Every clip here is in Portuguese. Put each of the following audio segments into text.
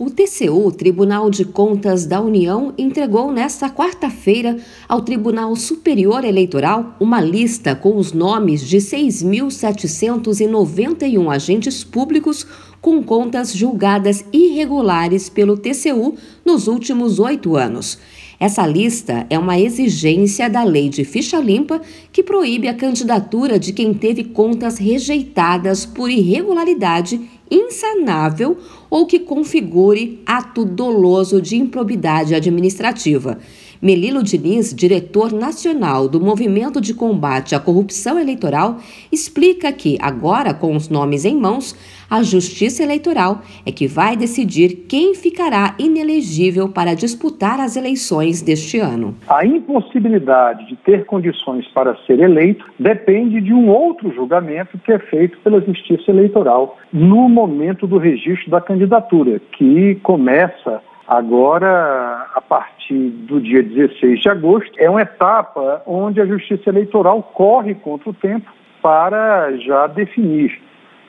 O TCU, Tribunal de Contas da União, entregou nesta quarta-feira ao Tribunal Superior Eleitoral uma lista com os nomes de 6.791 agentes públicos com contas julgadas irregulares pelo TCU nos últimos oito anos. Essa lista é uma exigência da Lei de Ficha Limpa que proíbe a candidatura de quem teve contas rejeitadas por irregularidade insanável ou que configure ato doloso de improbidade administrativa. Melilo Diniz, diretor nacional do Movimento de Combate à Corrupção Eleitoral, explica que, agora com os nomes em mãos, a Justiça Eleitoral é que vai decidir quem ficará inelegível para disputar as eleições deste ano. A impossibilidade de ter condições para ser eleito depende de um outro julgamento que é feito pela Justiça Eleitoral no momento do registro da candidatura, que começa agora a partir do dia 16 de agosto. É uma etapa onde a Justiça Eleitoral corre contra o tempo para já definir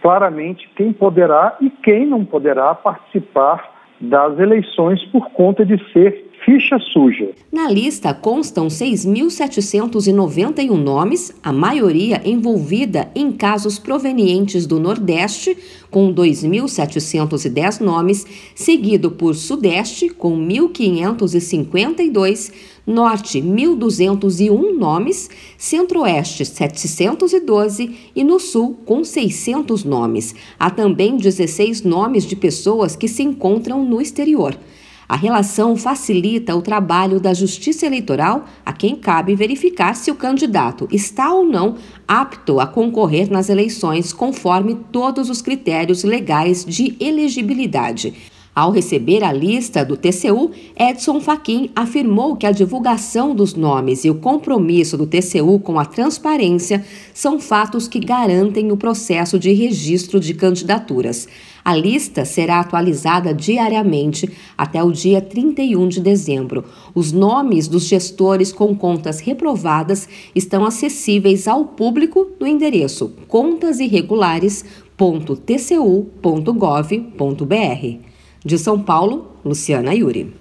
claramente quem poderá e quem não poderá participar das eleições por conta de ser ficha suja. Na lista constam 6.791 nomes, a maioria envolvida em casos provenientes do Nordeste, com 2.710 nomes, seguido por Sudeste, com 1.552, Norte 1.201 nomes, Centro-Oeste 712 e no Sul com 600 nomes. Há também 16 nomes de pessoas que se encontram no exterior. A relação facilita o trabalho da Justiça Eleitoral, a quem cabe verificar se o candidato está ou não apto a concorrer nas eleições conforme todos os critérios legais de elegibilidade. Ao receber a lista do TCU, Edson Fachin afirmou que a divulgação dos nomes e o compromisso do TCU com a transparência são fatos que garantem o processo de registro de candidaturas. A lista será atualizada diariamente até o dia 31 de dezembro. Os nomes dos gestores com contas reprovadas estão acessíveis ao público no endereço contasirregulares.tcu.gov.br. De São Paulo, Luciana Yuri.